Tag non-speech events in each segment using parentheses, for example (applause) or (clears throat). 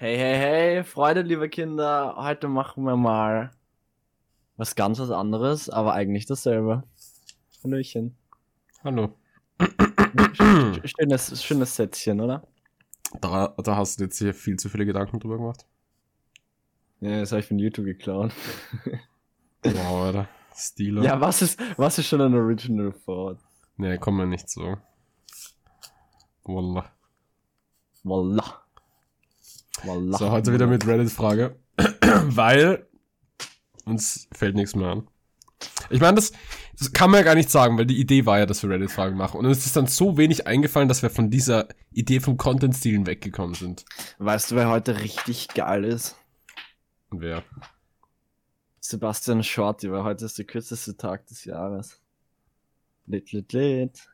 Hey, hey, hey, Freude, liebe Kinder. Heute machen wir mal was ganz was anderes, aber eigentlich dasselbe. Hallöchen. Hallo. Sch- Schönes, schönes Sätzchen, oder? Da, da hast du jetzt hier viel zu viele Gedanken drüber gemacht. Ja, das habe ich von YouTube geklaut. Wow, Alter. Stilo. Ja, was ist, was ist schon ein Original Thought? Nee, komm mir nicht so. Wallah. Wallah. Wallah. So, heute wieder mit Reddit-Frage. (clears throat) weil uns fällt nichts mehr an. Ich meine, das, das kann man ja gar nicht sagen, weil die Idee war ja, dass wir Reddit-Fragen machen. Und uns ist dann so wenig eingefallen, dass wir von dieser Idee vom Content-Stilen weggekommen sind. Weißt du, wer heute richtig geil ist? Und wer? Sebastian Shorty, weil heute ist der kürzeste Tag des Jahres. Lit, lit, lit.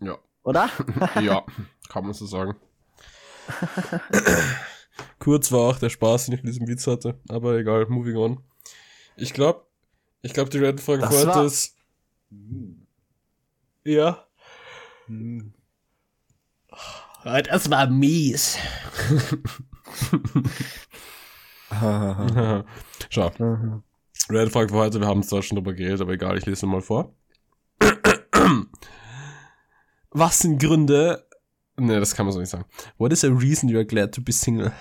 Ja. Oder? (laughs) ja, (laughs) kann man so sagen. (laughs) Kurz war auch der Spaß, den ich mit diesem Witz hatte. Aber egal, moving on. Ich glaube, ich glaube, die Reddit-Frage Das für heute war- ist. Ja. Das war mies. (laughs) Schau, Reddit-Frage für heute, wir haben es da schon drüber geredet, aber egal, ich lese mal vor. (clears throat) Was sind Gründe? Ne, das kann man so nicht sagen. What is a reason you are glad to be single?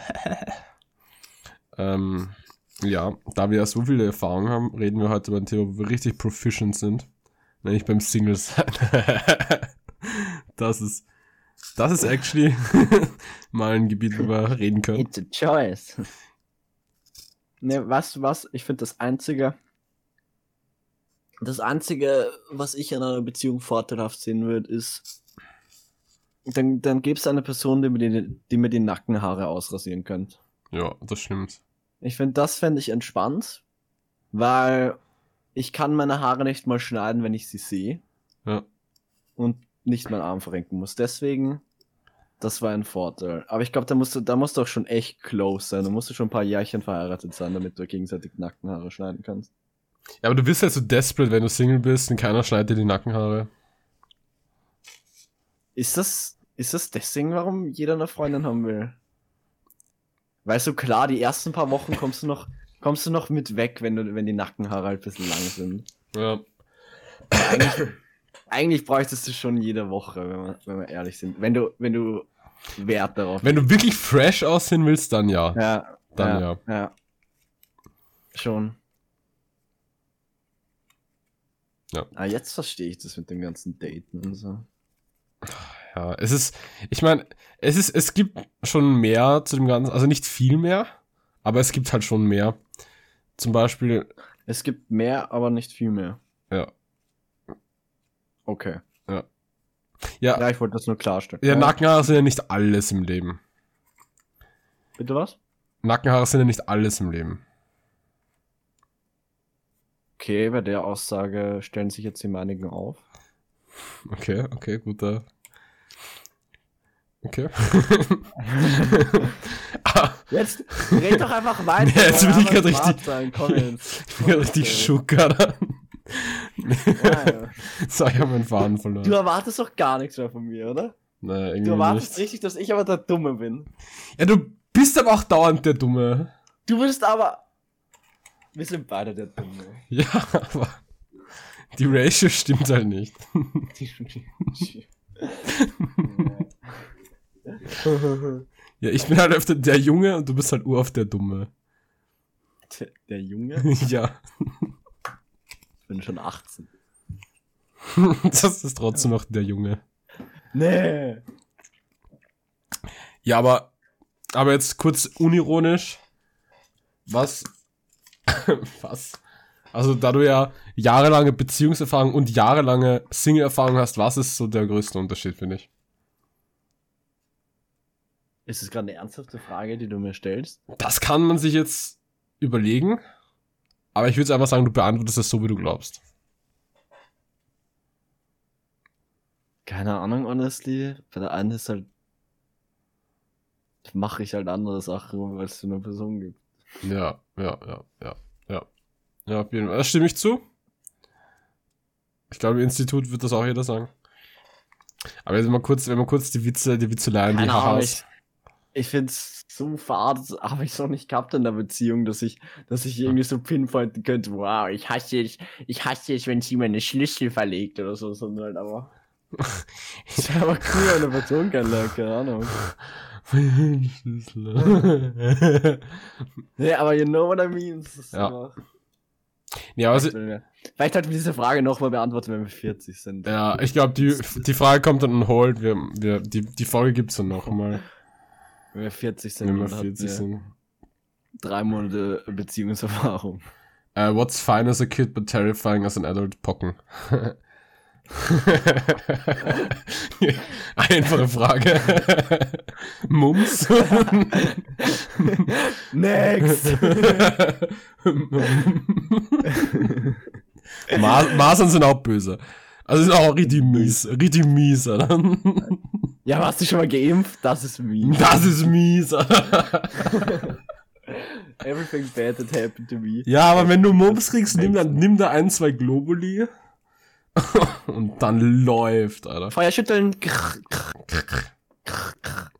(laughs) ähm, ja, da wir ja so viele Erfahrungen haben, reden wir heute über ein Thema, wo wir richtig proficient sind. Nämlich beim Single sein. (laughs) das ist, das ist actually (laughs) mal ein Gebiet, wo wir reden können. It's a choice. Ne, was, was, ich finde das einzige, das einzige, was ich an einer Beziehung vorteilhaft sehen würde, ist, dann, dann gäbe es eine Person, die mir die, die mir die Nackenhaare ausrasieren könnte. Ja, das stimmt. Ich finde, das fände ich entspannt, weil ich kann meine Haare nicht mal schneiden, wenn ich sie sehe Ja. und nicht meinen Arm verrenken muss. Deswegen, das war ein Vorteil. Aber ich glaube, da musst du, da musst du auch schon echt close sein. Da musst du schon ein paar Jährchen verheiratet sein, damit du gegenseitig Nackenhaare schneiden kannst. Ja, aber du bist halt so desperate, wenn du Single bist und keiner schneidet dir die Nackenhaare. Ist das, ist das deswegen, warum jeder eine Freundin haben will? Weißt du, klar, die ersten paar Wochen kommst du noch, kommst du noch mit weg, wenn du, wenn die Nackenhaare halt ein bisschen lang sind. Ja. eigentlich, eigentlich bräuchtest du schon jede Woche, wenn wir, wenn wir ehrlich sind. Wenn du, wenn du Wert darauf Wenn du wirklich fresh aussehen willst, dann ja. Ja, Dann ja, ja. Schon. Ja. Ah, jetzt verstehe ich das mit dem ganzen Daten und so. Ja, es ist, ich meine, es ist, es gibt schon mehr zu dem Ganzen, also nicht viel mehr, aber es gibt halt schon mehr. Zum Beispiel, Es gibt mehr, aber nicht viel mehr. ja, Okay. ja, Ja, ich wollte das nur klarstellen. ja, Nackenhaare sind ja nicht alles im Leben. Bitte was? Nackenhaare sind ja nicht alles im Leben. Okay, bei der Aussage stellen sich jetzt die meinigen auf. Okay, okay, guter. Okay. (laughs) Jetzt red doch einfach weiter. Nee, jetzt bin ich smart richtig- Sein. Komm jetzt. (laughs) ich bin richtig schucker. Ja, ja. so, ich habe meinen Faden verloren. Du erwartest doch gar nichts mehr von mir, oder? Naja, Du irgendwie erwartest nicht. richtig, dass ich aber der Dumme bin. Ja, du bist aber auch dauernd der Dumme. Du bist aber. Wir sind beide der Dumme. Ja, aber die Ratio stimmt halt nicht. (laughs) Ja, (laughs) ich bin halt öfter der Junge und du bist halt uroft der Dumme. der, der Junge? (laughs) ja, Ich bin schon 18. (laughs) das ist trotzdem noch der Junge. Nee. Ja, aber, aber jetzt kurz unironisch. Was? (coughs) was? Also, da du ja jahrelange Beziehungserfahrung und jahrelange Single-Erfahrung hast, was ist so der größte Unterschied, finde ich? Ist es gerade eine ernsthafte Frage, die du mir stellst? Das kann man sich jetzt überlegen. Aber ich würde einfach sagen, du beantwortest es so, wie du glaubst. Keine Ahnung, honestly. Bei der einen ist halt. Mache ich halt andere Sachen, weil es so eine Person gibt. Ja, ja, ja, ja, ja. Ja, auf jeden Fall. Das stimme ich zu. Ich glaube, im Institut wird das auch jeder sagen. Aber jetzt mal kurz, wenn man kurz die Witze, die Witzeleien, die Hahas. Ich, finde es so fad, habe ich es noch nicht gehabt in der Beziehung, dass ich, dass ich irgendwie so pinpointen könnte, wow, ich hasse es, ich hasse es, wenn sie meine Schlüssel verlegt oder so, sondern halt aber. (laughs) Ich habe aber cool eine Person kennenlernen, keine Ahnung. nee, aber you know what I mean. Ja. immer- Ja, also, Vielleicht sollten wir diese Frage nochmal beantworten, wenn wir 40 sind. ja, ich glaube, die, die Frage kommt dann on hold. Wir, wir, die, die Folge gibt's dann noch mal, Wenn wir 40 sind, wenn wir dann hatten 40 wir sind. drei Monate Beziehungserfahrung. Uh, what's fine as a kid but terrifying as an adult? Pocken. (laughs) Einfache Frage. Mums. Next! Ma Masern sind auch böse. Also sind auch richtig mies. Richtig mies. Ja, warst du schon mal geimpft? Das ist mean. Das ist mies. (laughs) Everything bad that happened to me. Ja, aber wenn du Mumps kriegst, nimm da, nimm da ein, zwei Globuli. (laughs) Und dann läuft, Alter. Feuer schütteln. Krr, krr, krr, krr, krr.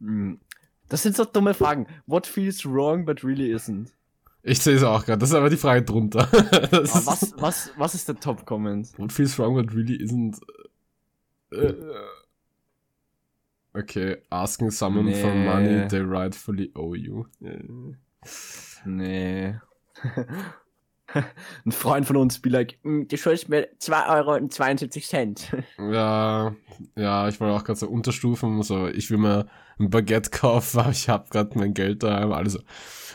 Hm. Das sind so dumme Fragen. What feels wrong but really isn't? Ich sehe es auch gerade. Das ist aber die Frage drunter. (laughs) Was, was, was ist der Top-Comment? What feels wrong but really isn't. Äh, okay, asking someone for Nee. money they rightfully owe you. Äh. Nee. (laughs) Ein Freund von uns be like, "Mm, du schuldest mir 2 Euro und 72 Cent. Ja, ja, ich wollte auch gerade so unterstufen, so, ich will mir ein Baguette kaufen, aber ich habe gerade mein Geld da, also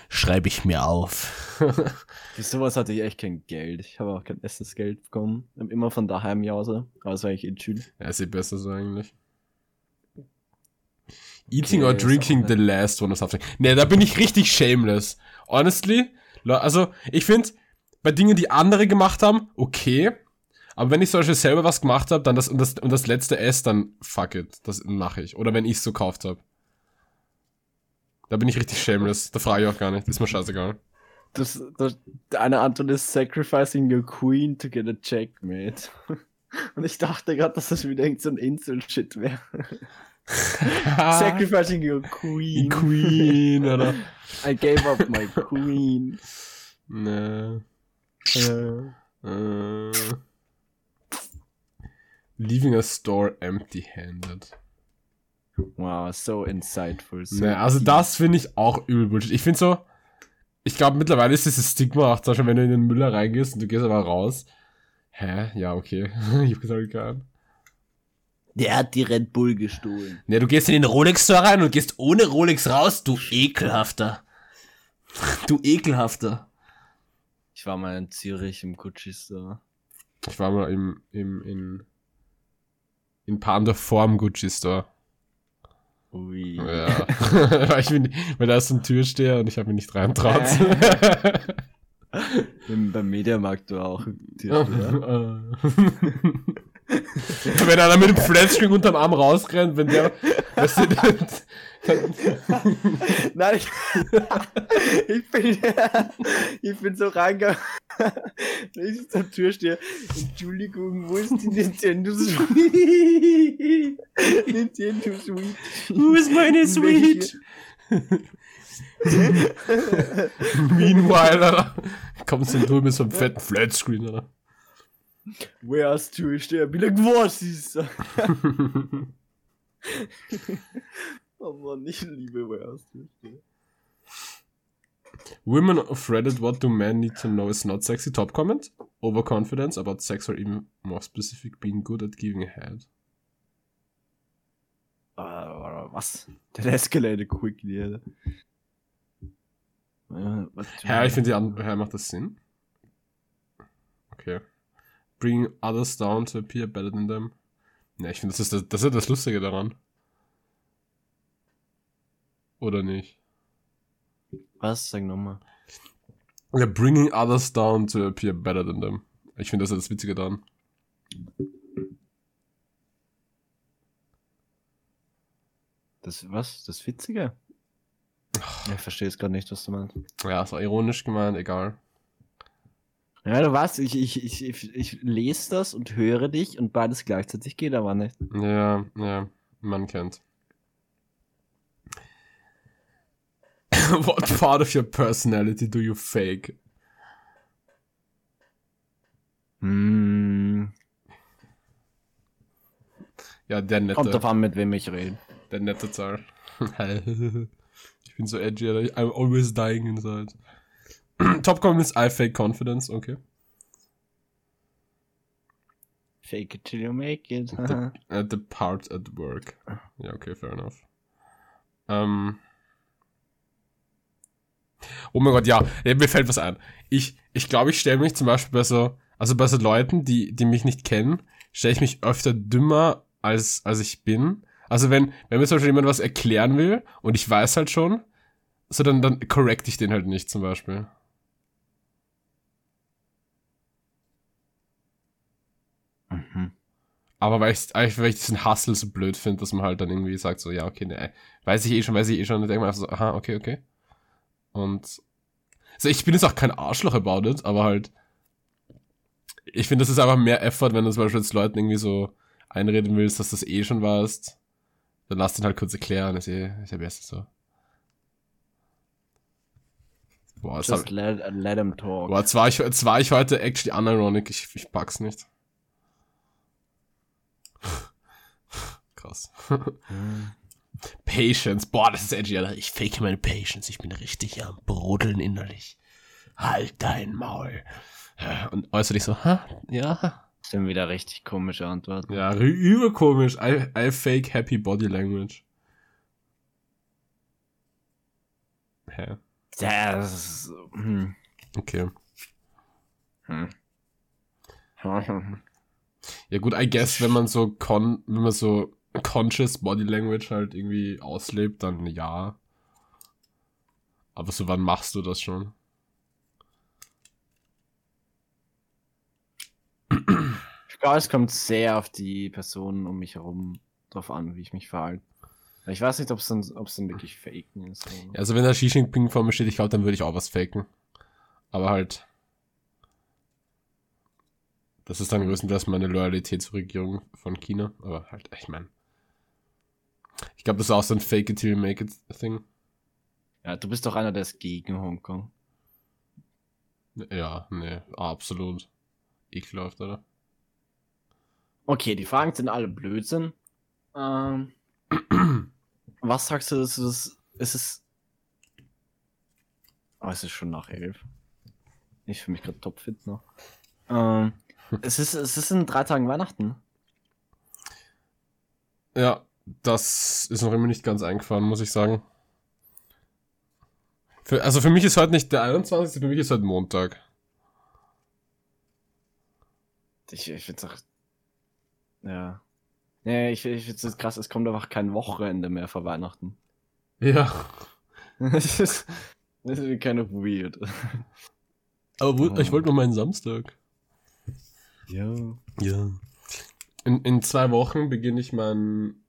schreibe ich mir auf. (laughs) Für sowas hatte ich echt kein Geld. Ich habe auch kein Essensgeld bekommen. Ich Immer von daheim jause. Aber es war eigentlich eh chill. ja, ist eh besser so eigentlich. Eating Okay, or drinking the last one or something. Nee, da bin ich richtig shameless. Honestly, also ich finde, bei Dingen, die andere gemacht haben, okay. Aber wenn ich zum Beispiel selber was gemacht habe, dann das und das und das letzte S, dann fuck it, das mache ich. Oder wenn ich es so gekauft habe. Da bin ich richtig shameless. Da frage ich auch gar nicht. Ist mir scheißegal. Das, das, eine Antwort ist sacrificing your queen to get a checkmate. (laughs) Und ich dachte gerade, dass das wieder irgend so ein Insel-Shit wäre. (laughs) sacrificing your queen. Queen, oder? I gave up my queen. Nee. Äh, Äh. Leaving a store empty-handed. Wow, so insightful. So Nee, also deep. das finde ich auch übel Bullshit. Ich finde so, ich glaube mittlerweile ist dieses Stigma auch, zum Beispiel, wenn du in den Müller reingehst und du gehst aber raus. Hä? Ja, okay. (laughs) ich hab gesagt, gar Der hat die Red Bull gestohlen. Ne, du gehst in den Rolex-Store rein und gehst ohne Rolex raus, du ekelhafter. (laughs) Du ekelhafter. Ich war mal in Zürich im Gucci Store. Ich war mal im, im, in, in Panda vorm Gucci Store. Ui. Ja. (laughs) weil, ich bin, weil da ist ein Türsteher und ich habe mich nicht reintraut. (laughs) Im, beim Mediamarkt war auch Türsteher. (laughs) (laughs) wenn einer mit dem Flatscreen unterm Arm rausrennt, wenn der, weißt du, dann, (laughs) Nein, ich, (laughs) ich bin, ich bin so reingegangen. Ich zum Türsteher. Entschuldigung, wo ist die Nintendo Switch? Nintendo Switch. Wo ist meine Switch? Meanwhile, Alter, kommst du drüben mit so einem fetten Flatscreen, Alter. Where's Türsteher? Bin like, was ist das? (laughs) Oh Mann, ich liebe Where's Türsteher. Women of Reddit, what do men need to know is not sexy. Top comment. Overconfidence about sex or even more specific, being good at giving head. Ah, was? That escalated quickly, Alter. Ja, ich I- finde die andere, ja, macht das Sinn? Okay. Bring others down to appear better than them. Ne, ich finde, das ist das, das ist das Lustige daran. Oder nicht? Was? Sag nochmal. Ja, bringing others down to appear better than them. Ich finde, das ist das Witzige daran. Das, was? Das Witzige? Ich verstehe es gerade nicht, was du meinst. Ja, ist auch ironisch gemeint, egal. Ja, du weißt, ich, ich, ich, ich, lese das und höre dich und beides gleichzeitig geht aber nicht. Ja, ja, man kennt. (laughs) What part of your personality do you fake? Hm, Ja, der kommt nette, drauf an, mit wem ich rede. der nette Zahl. (laughs) ich bin so edgy. I'm always dying inside. (clears throat) Top Comment ist I fake confidence, okay. Fake it till you make it. The, (laughs) at the part at work. Ja, okay, fair enough. Ähm. Oh mein Gott, ja, mir fällt was ein. Ich, ich glaube, ich stelle mich zum Beispiel bei so, also bei so Leuten, die, die mich nicht kennen, stelle ich mich öfter dümmer, als, als ich bin. Also wenn, wenn mir zum Beispiel jemand was erklären will und ich weiß halt schon, so dann, dann correct ich den halt nicht zum Beispiel. Aber weil ich, weil ich diesen Hustle so blöd finde, dass man halt dann irgendwie sagt, so, ja, okay, ne, weiß ich eh schon, weiß ich eh schon, und denke einfach so, aha, okay, okay. Und, also ich bin jetzt auch kein Arschloch about it, aber halt, ich finde, das ist einfach mehr Effort, wenn du zum Beispiel jetzt Leuten irgendwie so einreden willst, dass das eh schon weißt, dann lass den halt kurz erklären, ist eh, ist ja besser so. Boah, Just hab, let, let him talk. boah, jetzt, war ich, jetzt war ich heute actually unironic, ich, ich pack's nicht. Krass. Hm. (laughs) Patience. Boah, das ist edgy, Alter. Ich fake meine Patience. Ich bin richtig am Brodeln innerlich. Halt dein Maul. Und äußerlich so, ha, ja. Das sind wieder richtig komische Antworten. Ja, übel komisch. I, I fake happy body language. Hä? Das ist, hm. Okay. Hm. Ja gut, I guess, wenn man so con, wenn man so conscious body language halt irgendwie auslebt, dann ja. Aber so wann machst du das schon? Ich glaube, es kommt sehr auf die Personen um mich herum drauf an, wie ich mich verhalte. Ich weiß nicht, ob es dann, ob's dann wirklich faken ist. Ja, Also wenn da Xi Jinping vor mir steht, ich glaube, dann würde ich auch was faken. Aber halt. Das ist dann größtenteils meine Loyalität zur Regierung von China. Aber halt, ich meine. Ich glaube, das ist auch so ein Fake it till you make it Thing. Ja, du bist doch einer, der ist gegen Hongkong. Ja, nee, absolut. Ekelhaft, oder? Okay, die Fragen sind alle Blödsinn. Ähm, (clears throat) was sagst du, ist es, ist es... Oh, es ist schon nach elf. Ich fühle mich gerade topfit noch. Ähm, es ist, es ist in drei Tagen Weihnachten. Ja, das ist noch immer nicht ganz eingefahren, muss ich sagen. Für, also für mich ist heute nicht der 21., für mich ist heute Montag. Ich, ich find's auch... Ja. Nee, ich, ich find's krass, es kommt einfach kein Wochenende mehr vor Weihnachten. Ja. (laughs) das ist, das ist kind of weird. Aber ich wollte nur meinen Samstag. Ja. Ja. In, in zwei Wochen beginne ich meinen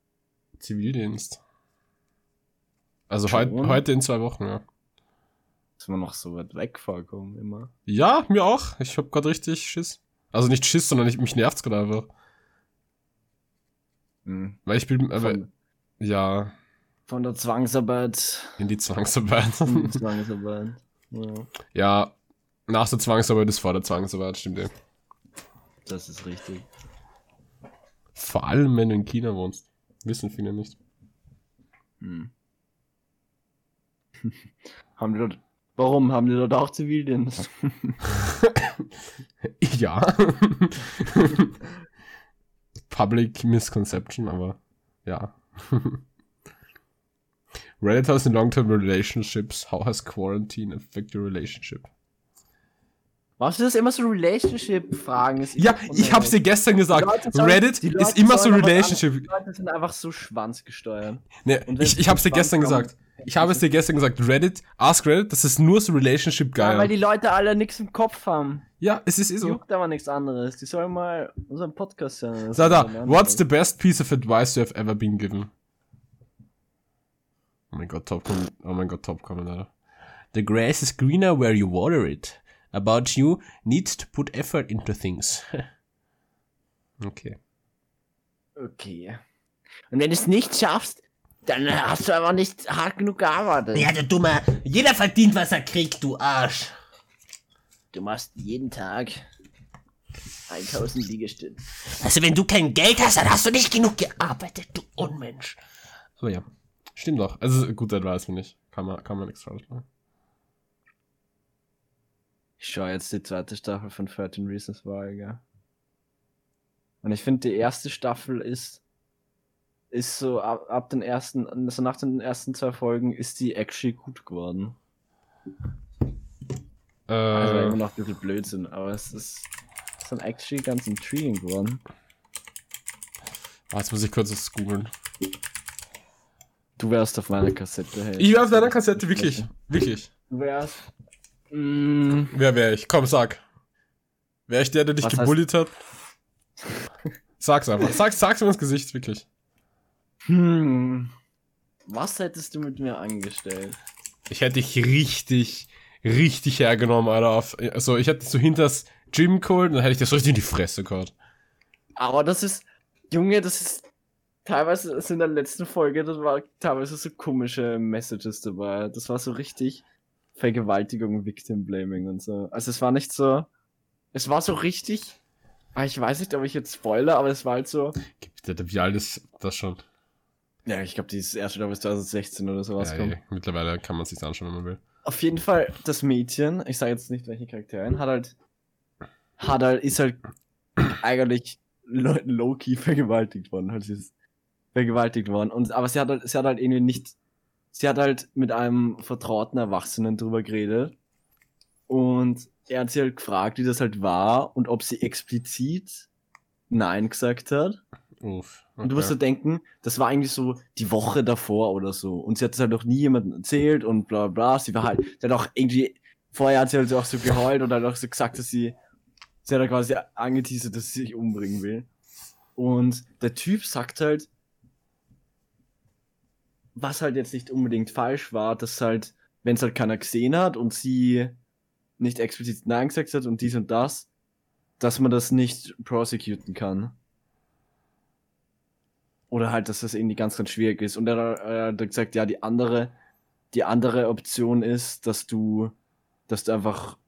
Zivildienst. Also heut, heute in zwei Wochen, ja. Ist man noch so weit weg vorkommen, immer. Ja, mir auch. Ich hab grad richtig Schiss. Also nicht Schiss, sondern ich, mich nervt's gerade einfach. Hm. Weil ich bin, aber, Von, ja, von der Zwangsarbeit. in die Zwangsarbeit. in die (laughs) Zwangsarbeit. Ja, ja, nach der Zwangsarbeit ist vor der Zwangsarbeit, stimmt ja. Das ist richtig. Vor allem, wenn du in China wohnst. Wissen viele nicht. Hm. (laughs) haben die dort, warum haben die dort auch Zivildienst? Ja. (laughs) (laughs) Public Misconception, aber ja. Reddit has in long-term relationships. How has quarantine affected your relationship? Was ist das immer so Relationship-Fragen? Ja, ich hab's dir gestern gesagt. Sollen- Reddit ist immer so Relationship. Die Leute sind einfach so schwanzgesteuert. Ne, ich, ich hab's dir gestern gesagt. Ich habe es dir gestern gesagt. Reddit, ask Reddit, das ist nur so Relationship Ja, weil die Leute alle nichts im Kopf haben. Ja, es ist eh so. Juckt aber nichts anderes. Die sollen mal unseren Podcast hören. So, da, what's the best piece of advice you have ever been given? Oh mein Gott, top. Oh mein Gott, top Comment, Alter. The grass is greener where you water it. About you needs to put effort into things. (laughs) okay. Okay. Und wenn du es nicht schaffst, dann hast du aber nicht hart genug gearbeitet. Ja, du Dummer. Jeder verdient, was er kriegt, du Arsch. Du machst jeden Tag 1000 Liegestütze. Also, wenn du kein Geld hast, dann hast du nicht genug gearbeitet, du Unmensch. Aber ja. Stimmt doch. Also gut, das weiß man nicht. Kann man, kann man nichts falsch machen. Ich schaue jetzt die zweite Staffel von 13 Reasons Why, gell? Und ich finde, die erste Staffel ist, ist so ab, ab den ersten, also nach den ersten zwei Folgen ist die actually gut geworden. Äh, Also immer noch ein bisschen Blödsinn, aber es ist, es ist dann actually ganz intriguing geworden. jetzt muss ich kurz das googeln. Du wärst auf meiner Kassette, hey. Ich wäre auf deiner Kassette, wirklich. (laughs) Wirklich. Du wärst. Mm, Wer wäre ich? Komm, sag. Wäre ich der, der dich Was heißt- gebullied hat? Sag's einfach. Sag, sag's mir ins Gesicht, wirklich. hm. Was hättest du mit mir angestellt? Ich hätte dich richtig, richtig hergenommen, Alter. Auf, also, ich hätte dich so hinters Gym geholt und dann hätte ich so richtig in die Fresse gehauen. Aber das ist, Junge, das ist teilweise, das in der letzten Folge, das war teilweise so komische Messages dabei. Das war so richtig Vergewaltigung, Victim Blaming und so. Also es war nicht so, es war so richtig, ah, ich weiß nicht, ob ich jetzt spoiler, aber es war halt so, Gibt wie alt ist das schon? ja, ich glaube, dieses erste, glaube ich, 2016 oder so Ja, rauskommt. eh, mittlerweile kann man sich's anschauen, wenn man will. Auf jeden Fall, das Mädchen, ich sage jetzt nicht, welche Charakterin, hat halt, hat halt, ist halt eigentlich lo- low-key vergewaltigt worden. Halt, sie ist vergewaltigt worden. Und, aber sie hat halt, sie hat halt irgendwie nicht, sie hat halt mit einem vertrauten Erwachsenen drüber geredet. Und er hat sie halt gefragt, wie das halt war und ob sie explizit Nein gesagt hat. Uff. Und du musst so denken, das war eigentlich so die Woche davor oder so. Und sie hat es halt noch nie jemandem erzählt und bla bla. Sie war halt, sie hat auch irgendwie, vorher hat sie halt auch so geheult und hat auch so gesagt, dass sie, sie hat halt quasi angeteasert, dass sie sich umbringen will. Und der Typ sagt halt, was halt jetzt nicht unbedingt falsch war, dass halt, wenn es halt keiner gesehen hat und sie nicht explizit Nein gesagt hat und dies und das, dass man das nicht prosecuten kann. Oder halt, dass das irgendwie ganz, ganz schwierig ist. Und er, hat gesagt, ja, die andere, die andere Option ist, dass du, dass du einfach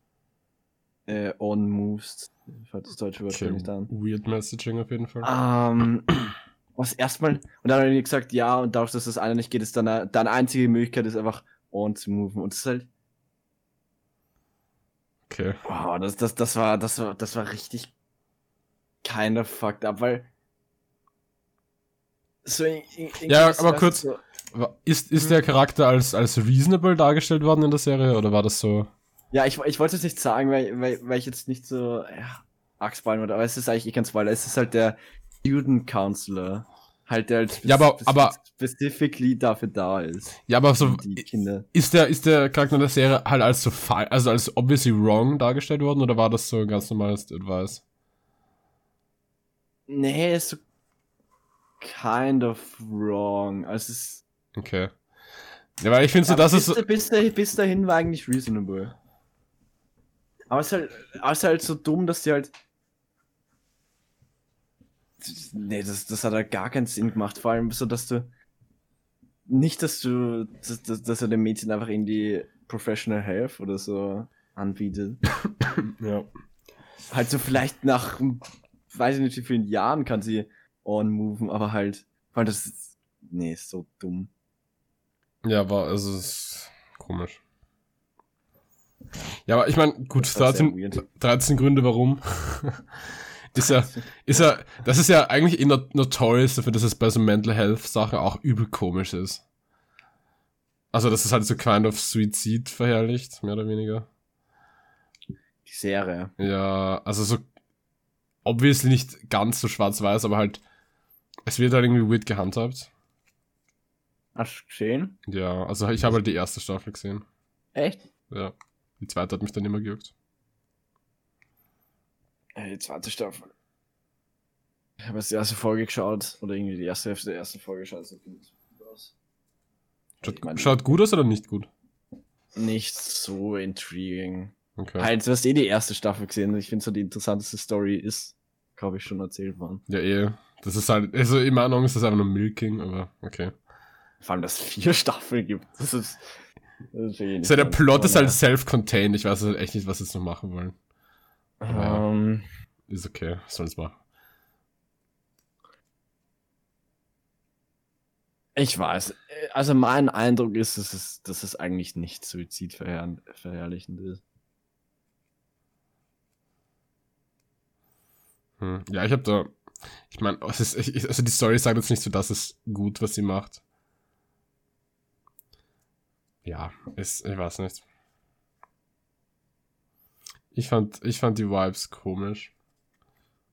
äh, on movest. Ich fand das deutsche Wort Okay, nicht an. weird Messaging auf jeden Fall. Ähm, was erstmal, und dann hat er irgendwie gesagt, ja, und dadurch, dass das eine nicht geht, ist dann äh, deine einzige Möglichkeit ist einfach on zu moven. Und das ist halt, Okay. wow, das, das, das war, das war, das war richtig kinda fucked up, weil so in, in, in Ja, aber kurz- so, Ist, ist Mhm. der Charakter als, als reasonable dargestellt worden in der Serie oder war das so? Ja, ich, ich wollte es nicht sagen, weil, weil, weil ich jetzt nicht so ja, arg spoilern würde, aber es ist eigentlich eh kein Spoiler. Es ist halt der Student Counselor. Halt, der halt Ja, aber- aber- specifically dafür da ist. Ja, aber so, ist der, ist der Charakter in der Serie halt als so, also als obviously wrong dargestellt worden oder war das so ganz normales Advice? Nee, ist so kind of wrong. Also es. Okay. Ja, weil ich finde so, das bis, ist so, bis, dahin, bis dahin war eigentlich reasonable. Aber es ist halt, es ist halt so dumm, dass die halt. Nee, das, das hat halt gar keinen Sinn gemacht. Vor allem so, dass du. Nicht, dass du. Dass, dass, dass er dem Mädchen einfach irgendwie Professional Health oder so anbietet. (coughs) ja. halt so vielleicht nach. Weiß ich nicht, wie vielen Jahren kann sie on-moven, aber halt. Weil das ist. Nee, ist so dumm. Ja, war, es ist komisch. Ja, aber ich meine, gut, Das war sehr 13, weird. 13 Gründe warum. (laughs) ist ja, ist ja, das ist ja eigentlich eh not notorious dafür, dass es bei so Mental Health Sachen auch übel komisch ist. Also, das ist halt so kind of Suizid verherrlicht, mehr oder weniger. Die Serie. Ja, also so obviously nicht ganz so schwarz-weiß, aber halt, es wird halt irgendwie weird gehandhabt. Hast du gesehen? Ja, also ich habe halt die erste Staffel gesehen. Echt? Ja. Die zweite hat mich dann immer gejuckt. Die zweite Staffel. Ich habe jetzt die erste Folge geschaut, oder irgendwie die erste Hälfte der ersten Folge geschaut. So gut aus. Schaut, Ich meine- schaut gut aus oder nicht gut? Nicht so intriguing. Okay. Halt, du hast eh die erste Staffel gesehen. Ich finde so die interessanteste Story ist, glaube ich, schon erzählt worden. Ja, eh. Das ist halt, also in meiner Meinung ist das einfach nur Milking, aber okay. Vor allem, dass es vier (laughs) Staffeln gibt. Das ist. Das ist So, der Plot ist halt (laughs) self-contained. Ich weiß halt echt nicht, was sie jetzt noch machen wollen. Ja. Ähm, Ist okay, sollen es machen. ich weiß. Also mein Eindruck ist, dass es, dass es eigentlich nicht suizidverherrlichend ist. Hm. Ja, ich habe da. Ich meine, also die Story sagt jetzt nicht so, dass es gut, was sie macht. Ja, ist, ich weiß nicht. Ich fand, ich fand die Vibes komisch.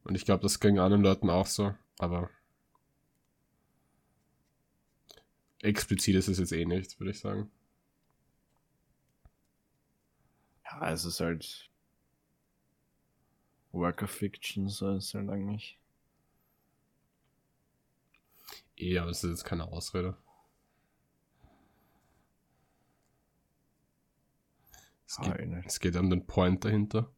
Und ich glaube, das ging anderen Leuten auch so, aber explizit ist es jetzt eh nicht, würde ich sagen. Ja, es ist halt. Work of Fiction, so ist halt eigentlich. Eh, aber es ist jetzt keine Ausrede. Es Ah, geht, eh es geht um den Point dahinter.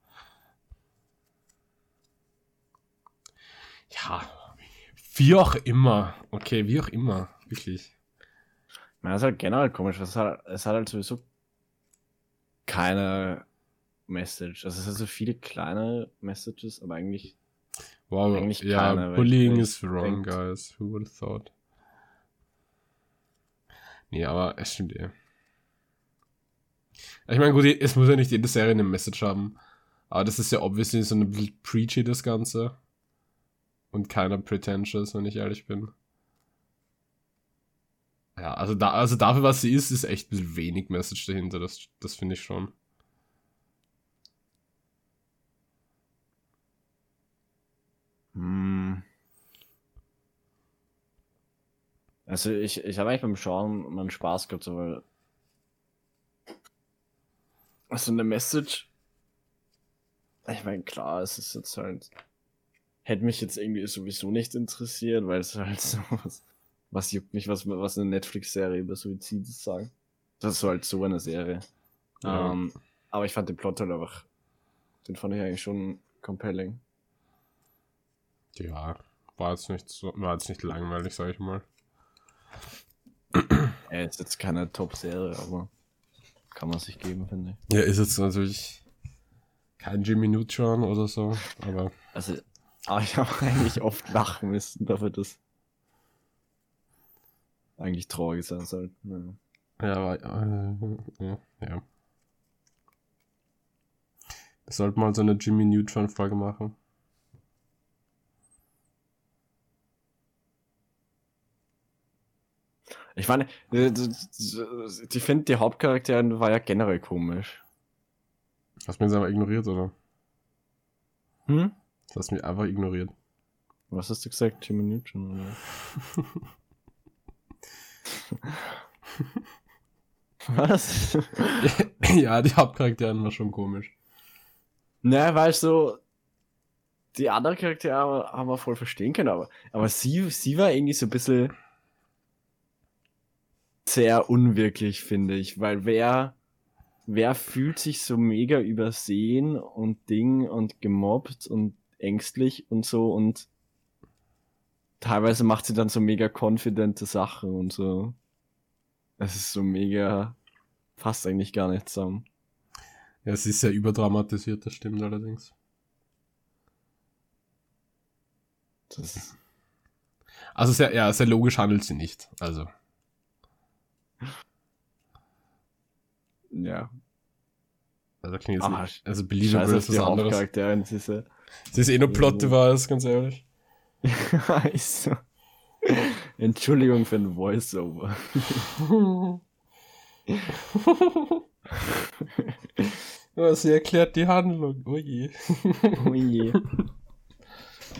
Ja, wie auch immer. Okay, wie auch immer. Wirklich. Ich meine, das ist halt generell komisch. Es hat, es hat halt sowieso keine Message. Also es hat so viele kleine Messages, aber eigentlich. Wow, Eigentlich ja, keine, Bullying is wrong, denkt- guys. Who would have thought? Nee, aber es stimmt eh. Ich meine, gut, es muss ja nicht jede Serie eine Message haben. Aber das ist ja obviously so ein bisschen preachy, das Ganze. Und keiner pretentious, wenn ich ehrlich bin. Ja, also, da, also dafür, was sie ist, ist echt ein bisschen wenig Message dahinter. Das, das finde ich schon. Hm. Also ich, ich habe eigentlich beim Schauen meinen Spaß gehabt, so weil. Also eine Message. Ich meine, klar, es ist jetzt halt. Hätte mich jetzt irgendwie sowieso nicht interessiert, weil es halt (laughs) so was. Was juckt mich, was, was eine Netflix-Serie über Suizid sagen? Das ist halt so eine Serie. Ja. Ähm, aber ich fand den Plot halt einfach. Den fand ich eigentlich schon compelling. Ja, war jetzt nicht so, war jetzt nicht langweilig, sag ich mal. Er ist jetzt keine Top-Serie, aber kann man sich geben, finde ich. Ja, ist jetzt natürlich kein Jimmy Neutron oder so, aber Also, aber ich habe (laughs) eigentlich oft lachen müssen dafür, dass eigentlich traurig sein soll. Ja. ja, aber, äh, ja, ja. Wir sollten mal so eine Jimmy Neutron Folge machen. Ich meine, äh, ich finde, die Hauptcharakterin war ja generell komisch. Hast du mich einfach ignoriert, oder? Hm? Du hast mich einfach ignoriert. Was hast du gesagt? Jimmy Neutron? Oder? Was? (laughs) ja, die Hauptcharakterin war schon komisch. Ne, weil so die anderen Charaktere haben wir voll verstehen können, aber, aber sie, sie war irgendwie so ein bisschen sehr unwirklich, finde ich, weil wer, wer fühlt sich so mega übersehen und Ding und gemobbt und ängstlich und so und teilweise macht sie dann so mega confidente Sachen und so. Es ist so mega, passt eigentlich gar nicht zusammen. Ja, sie ist sehr überdramatisiert, das stimmt allerdings. Das, Also sehr, ja, sehr logisch handelt sie nicht. Also, ja. also klingt jetzt Ah, nicht. Also believable dass ist die was anderes. Hauptcharakterin sie ist ja- Sie ist eh nur Plot-Device, ganz ehrlich. (laughs) ist so. Entschuldigung für ein Voice-Over. (laughs) Ja, sie erklärt die Handlung. Oh je. Oh je.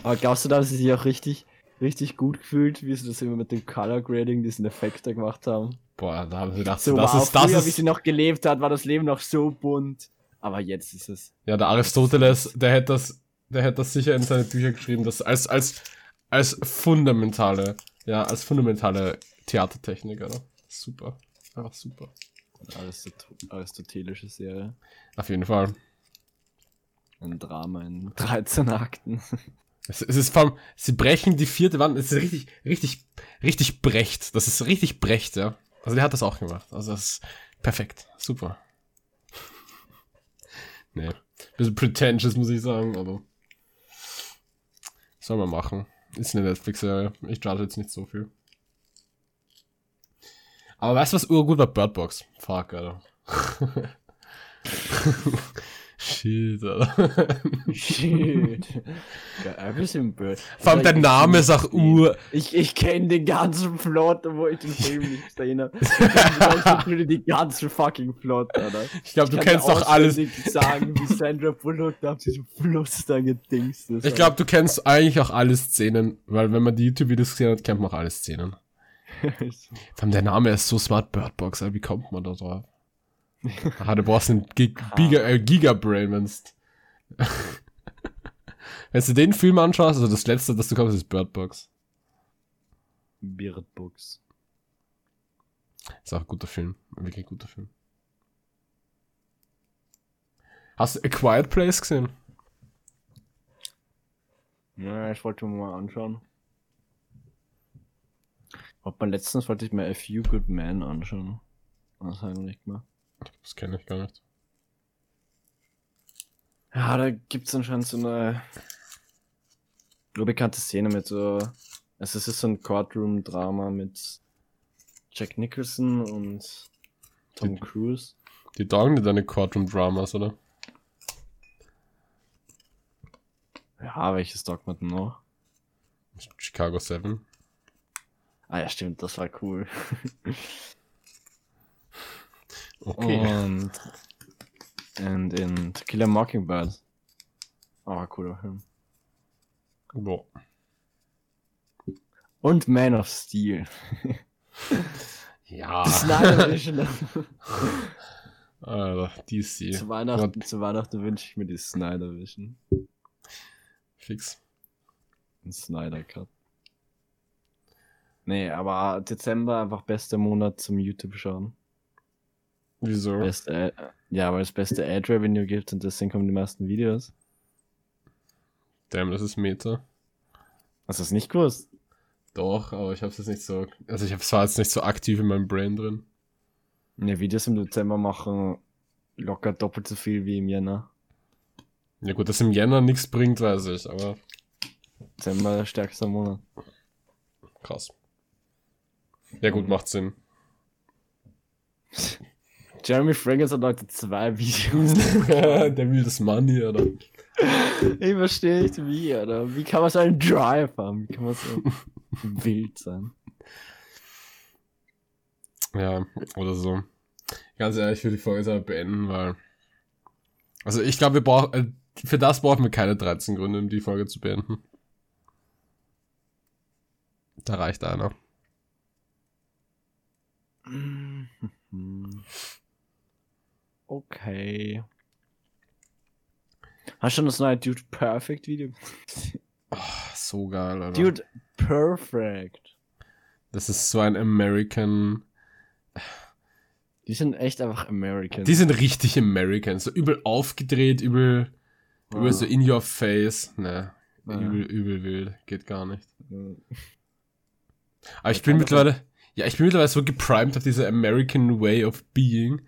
Aber glaubst du, da haben sie sich auch richtig, richtig gut gefühlt, wie sie das immer mit dem Color Grading, diesen Effekt da gemacht haben? Boah, da haben sie gedacht, So, das ist, das früher, wie ist. sie noch gelebt hat, war das Leben noch so bunt. Aber jetzt ist es. Ja, der Aristoteles, der hätte das, der hätte das sicher in seine Bücher geschrieben, das als, als, als fundamentale, ja, als fundamentale Theatertechnik, oder? Super. Einfach super. Aristot aristotelische Serie. Auf jeden Fall. Ein Drama in (laughs) 13 Akten. Es, es ist vom, sie brechen die vierte Wand, es ist richtig, richtig, richtig Brecht. Das ist richtig Brecht, ja. Also der hat das auch gemacht. Also das ist perfekt. Super. (laughs) Nee. Bisschen pretentious, muss ich sagen, aber. Soll man machen. Ist eine Netflix-Serie. Ich judge jetzt nicht so viel. Aber weißt du, was urgut war? Birdbox. Fuck, Alter. (laughs) Shit, Alter. Shit. (laughs) Ein bisschen blöd. Vor allem der Name ist auch ur. Ich, ich kenne den ganzen Plot, wo ich den Film nicht habe. (laughs) Ich kenne die ganzen fucking Plot, Alter. Ich glaube, du kann kennst doch alles. sagen, wie Sandra Bullock da auf diesem Fluss da gedingst ist. Ich glaube, du kennst eigentlich auch alle Szenen, weil wenn man die YouTube-Videos gesehen hat, kennt man auch alle Szenen. (laughs) Vor allem der Name ist so smart, Birdbox, Alter. wie kommt man da drauf? Ah, du brauchst einen Gig Giga, äh, Gigabrain, wenn's. (laughs) Wenn du den Film anschaust, also das letzte, das du kommst, ist Birdbox. Beardbox. Ist auch ein guter Film. Ein wirklich guter Film. Hast du A Quiet Place gesehen? Ja, ich wollte mir mal anschauen. Ob man letztens wollte ich mir A Few Good Men anschauen. Was habe ich noch nicht gemacht. Das kenne ich gar nicht. Ja, da gibt's anscheinend so eine bekannte Szene mit so. Also es ist so ein Courtroom-Drama mit Jack Nicholson und Tom Die- Cruise. Die taugen dir deine Courtroom-Dramas, oder? Ja, welches Dog man denn noch? Chicago 7. Ah ja, stimmt, das war cool. (laughs) Okay. Und, und in To Kill a Mockingbird. Oh, cooler Film. Boah. Und Man of Steel. Ja. Snyder Edition. (laughs) Alter, DC. zu, Weihnachten, zu Weihnachten wünsche ich mir die Snyder Vision. Fix. Ein Snyder Cut. Nee, aber Dezember einfach bester Monat zum YouTube schauen. Wieso? Beste, Ad- ja, weil es beste Ad Revenue gibt und deswegen kommen die meisten Videos. Damn, das ist Meta. Hast du es nicht gewusst? Doch, aber ich hab's jetzt nicht so. Also ich hab's war jetzt nicht so aktiv in meinem Brain drin. Ne, Videos im Dezember machen locker doppelt so viel wie im Jänner. Ja gut, dass im Jänner nichts bringt, weiß ich, aber Dezember der stärkste Monat. krass. Ja gut, macht Sinn. (laughs) Jeremy Fragrance hat heute zwei Videos. (laughs) Der will das Money, oder? ich verstehe nicht wie, oder? Wie kann man so einen Drive haben? Wie kann man so (laughs) wild sein? Ja, oder so. Ganz ehrlich, ich würde die Folge beenden, weil. Also ich glaube, wir brauchen. Äh, für das brauchen wir keine 13 Gründe, um die Folge zu beenden. Da reicht einer. (laughs) Okay. Hast du schon das neue Dude Perfect Video? So geil, Alter. Dude Perfect. Das ist so ein American. Die sind echt einfach American. Die sind richtig American. So übel aufgedreht, übel, übel Ah. so in your face. Ne, Ja. übel, übel wild. Geht gar nicht. Ja. Aber ich Ja, bin mittlerweile, ja, ich bin mittlerweile so geprimed auf diese American Way of Being,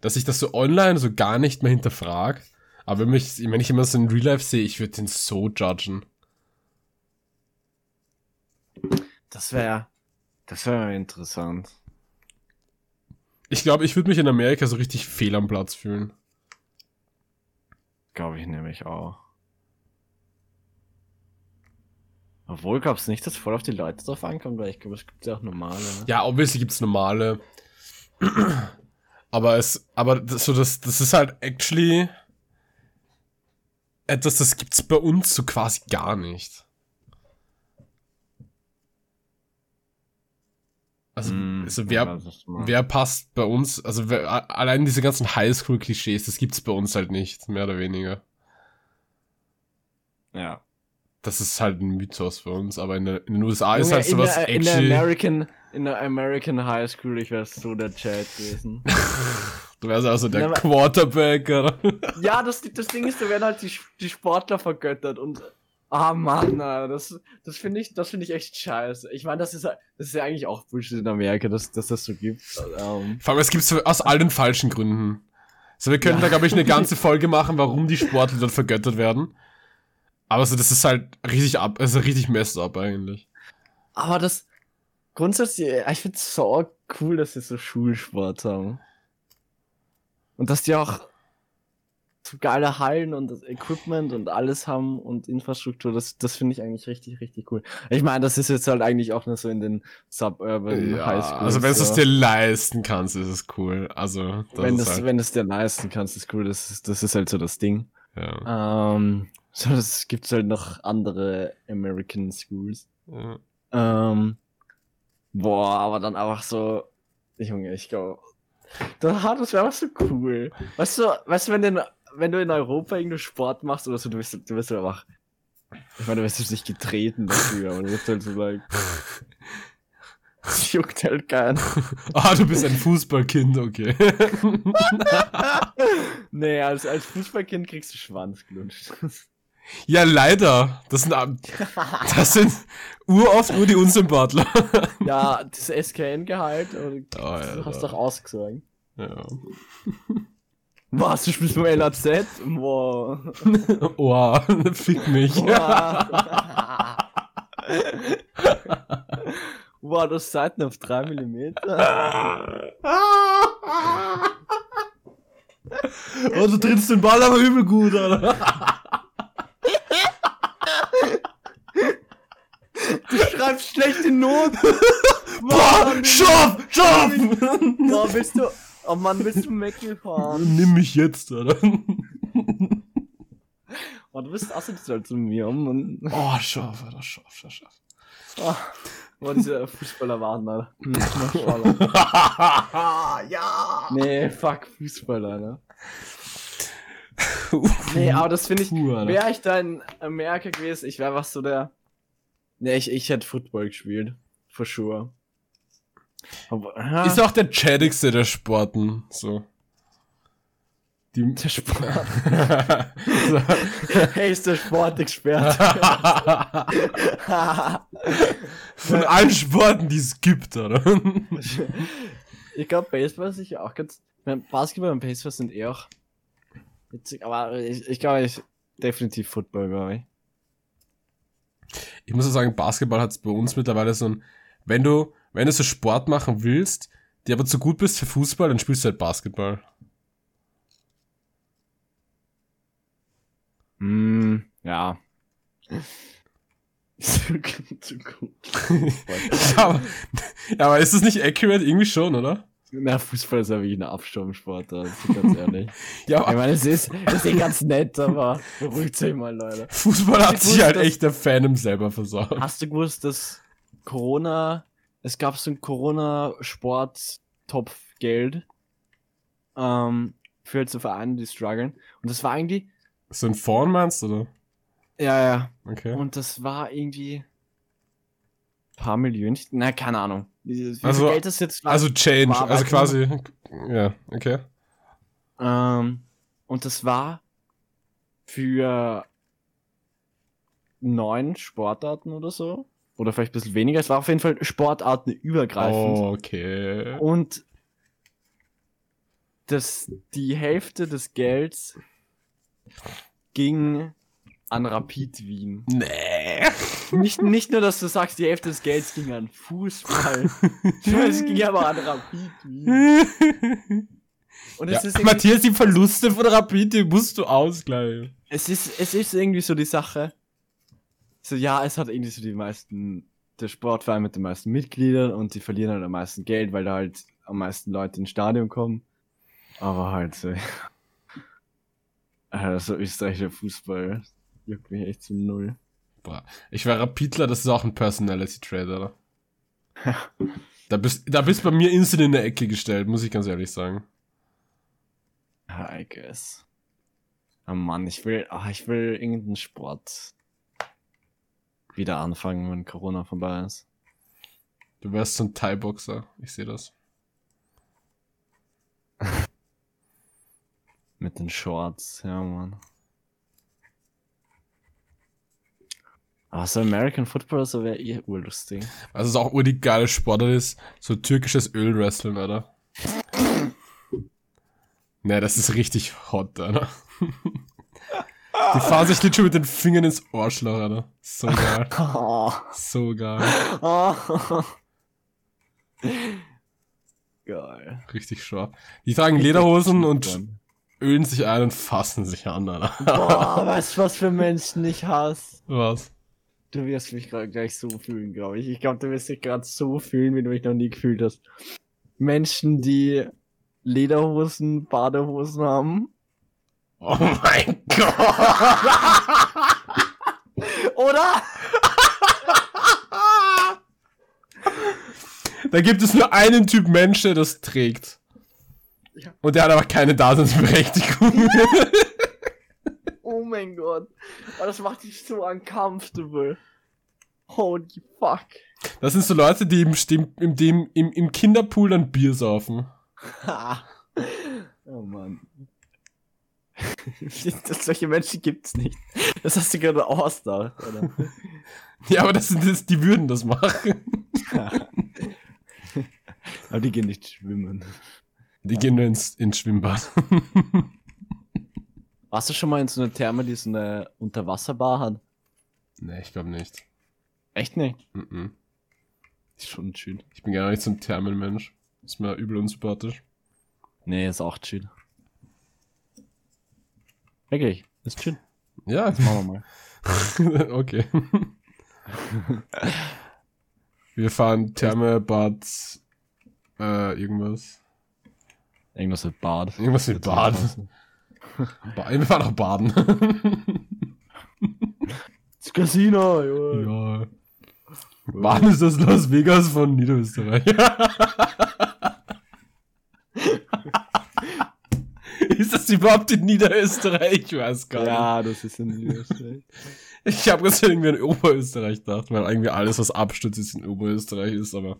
dass ich das so online so gar nicht mehr hinterfrag. Aber wenn ich, wenn ich immer so in Real Life sehe, ich würde den so judgen. Das wäre das wäre interessant. Ich glaube, ich würde mich in Amerika so richtig fehl am Platz fühlen. Glaube ich nämlich auch. Obwohl gab es nicht, dass voll auf die Leute drauf ankommt, weil ich glaube, es gibt ja auch normale. Ne? Ja, obviously gibt's normale. Aber es, aber das, so das, das ist halt actually etwas, das gibt's bei uns so quasi gar nicht. Also, Mm, also wer, wer passt bei uns, also wer, allein diese ganzen Highschool-Klischees, das gibt's bei uns halt nicht, mehr oder weniger. Ja. Das ist halt ein Mythos für uns, aber in, der, in den USA ist halt sowas in, der, in der actually, American, in der American High School, ich wäre so der Chat gewesen. du wärst also der Ja, aber- Quarterback, oder? (laughs) ja, das, das Ding ist, da werden halt die, die Sportler vergöttert und Ah Mann, Alter, das, das finde ich, das finde ich echt scheiße. Ich meine, das ist, ja- das ist ja eigentlich auch Bullshit in Amerika, dass, dass das so gibt. Ähm, Vor allem, es gibt's aus allen falschen Gründen. So, wir könnten da, glaube ich, eine (laughs) ganze Folge machen, warum die Sportler dort vergöttert werden. Aber so, das ist halt richtig ab, also richtig messed up eigentlich. aber das, grundsätzlich, ich finde es so cool, dass sie so Schulsport haben. Und dass die auch so geile Hallen und das Equipment und alles haben und Infrastruktur, das, das finde ich eigentlich richtig, richtig cool. Ich meine, das ist jetzt halt eigentlich auch nur so in den Suburban Ja, High Schools. also wenn du es dir leisten kannst, ist es cool. Also, das wenn ist das, halt, wenn es dir leisten kannst, ist cool. Das ist, das ist halt so das Ding. ja, Ähm, so, das gibt's halt noch andere American Schools. ja. Ähm, boah, aber dann einfach so, Junge, ich glaube, das, wäre was so cool. Weißt du, weißt du, wenn, du in, wenn du in Europa irgendwie Sport machst oder so, du wirst, du wirst einfach, ich meine, du wirst jetzt nicht getreten dafür, aber du wirst halt so like, das juckt halt keinen. (laughs) Ah, du bist ein Fußballkind, okay. (laughs) Nee, als, als Fußballkind kriegst du Schwanz gelutscht. Ja, leider. Das sind, (laughs) das sind uroft nur die Unsympathler. (laughs) ja, das SKN-Gehalt, und Oh, du hast doch ausgesagt. ja. Was, du spielst beim LAZ? Wow. (laughs) Oh, fick mich. wow, das Seiten auf 3 mm. Oh, du trittst den Ball aber übel gut, Alter. Du schreibst schlechte Noten. Boah, schaff, schaff! Boah, willst du. Oh Mann, willst du Meckel fahren? Nimm mich jetzt, Alter. Oh, du bist asozial zu mir, oh Mann. Oh, schaff, Alter, schaff, schaff, schaff. Oh, boah, diese Fußballer waren, Alter. Hm, (laughs) ja! Nee, fuck Fußballer, ne? (laughs) Nee, aber das finde ich. Wäre ich da in Amerika gewesen, ich wäre was so der. Nee, ich, ich hätte Football gespielt. For sure. Aber, Ist auch der chädigste der Sporten, so. Die der Sport. (laughs) so. hey, ist der Sportexperte. (laughs) Von allen Sporten, die es gibt, oder? ich glaube, Baseball ist sicher auch ganz. Basketball und Baseball sind eh auch witzig, aber ich, ich glaube, ich definitiv Football, glaube ich. Ich muss auch sagen, Basketball hat bei uns mittlerweile so ein, wenn du, wenn du so Sport machen willst, die aber zu gut bist für Fußball, dann spielst du halt Basketball. Hm, ja. zu, (laughs) zu gut. (laughs) ja, aber, ja, aber ist das nicht accurate? Irgendwie schon, oder? Na, Fußball ist ja wie ein Absturmsport, also ganz ehrlich. (laughs) Ja, Ich meine, es ist, es ist ganz nett, aber beruhigt euch mal, Leute. Fußball hat Ich sich halt echt der Fandom selber versorgt. Hast du gewusst, dass Corona, es gab so ein Corona-Sport-Topf-Geld ähm, für halt so Vereine, die strugglen. Und das war eigentlich, So ein Fawn meinst du, oder? ja, ja, Okay. und das war irgendwie paar Millionen, na, keine Ahnung. Also- Geld das jetzt. Also Change, also bei- quasi, ja, okay. Ähm, und das war für neun Sportarten oder so. Oder vielleicht ein bisschen weniger. Es war auf jeden Fall sportartenübergreifend. Oh, okay. Und das, die Hälfte des Gelds ging an Rapid Wien. Nee. Nicht, nicht nur, dass du sagst, die Hälfte des Gelds ging an Fußball. (laughs) es ging aber an Rapid. Und Ja, es ist irgendwie- Matthias, die Verluste von Rapid, die musst du ausgleichen. Es ist, es ist irgendwie so die Sache. So, ja, es hat irgendwie so die meisten, der Sportverein mit den meisten Mitgliedern und die verlieren halt am meisten Geld, weil da halt am meisten Leute ins Stadion kommen. Aber halt so, (laughs) also österreichischer Fußball juckt mich echt zum Null. Boah, ich war Rapidler, das ist auch ein Personality Trader. (laughs) da bist, da bist bei mir instant in der Ecke gestellt, muss ich ganz ehrlich sagen. I guess. Oh Mann, ich will, ah, ich will irgendeinen Sport wieder anfangen, wenn Corona vorbei ist. Du wärst so ein Thai-Boxer, ich sehe das. (laughs) Mit den Shorts, ja, Mann. Aber so American Football, so wäre eh urlustig. Also es ist auch ur die geile Sportart ist, so türkisches Ölwrestling, oder? ne, das ist richtig hot, oder? Die fahren sich schon mit den Fingern ins Ohrschloch, oder? So geil. Oh. (laughs) So geil. Oh. Geil. Richtig scharf. Die tragen Lederhosen und ölen sich ein und fassen sich an, oder? Boah, weißt du, was für Menschen ich hasse? Was? Du wirst mich gerade gleich so fühlen, glaube ich. Ich glaube, du wirst dich gerade so fühlen, wie du mich noch nie gefühlt hast. Menschen, die Lederhosen, Badehosen haben. Oh mein Gott. Oder? Da gibt es nur einen Typ Mensch, der das trägt. Ja. Und der hat aber keine Daseinsberechtigung. Oh (laughs) mein Gott. Aber das macht dich so uncomfortable. Holy fuck. Das sind so Leute, die im, im, dem, im, im Kinderpool dann Bier saufen. Ha. (laughs) Oh Mann. (laughs) Das, solche Menschen gibt's nicht. Das hast du gerade ausgedacht, oder? (laughs) Ja, aber das sind das, die würden das machen. Aber die gehen nicht schwimmen. Die gehen nur ins, ins Schwimmbad. Warst du schon mal in so einer Therme, die so eine Unterwasserbar hat? nee, ich glaube nicht. Echt nicht? Mhm. Ist schon schön. Ich bin gar nicht so ein Thermenmensch. Ist mir übel unsympathisch. Nee, ist auch schön. Wirklich, ist schön. Ja, Machen wir mal. (laughs) okay. Wir fahren Therme, Bad, äh, irgendwas. Irgendwas mit Bad. Irgendwas mit Bad. Ba- Wir fahren auch baden. Das Casino, Junge. ja. Baden ist das Las Vegas von Niederösterreich. (laughs) ist das überhaupt in Niederösterreich? Ich weiß gar nicht. Ja, das ist in Niederösterreich. Ich habe ganz irgendwie an Oberösterreich gedacht, weil irgendwie alles, was abstürzt, ist in Oberösterreich ist, aber.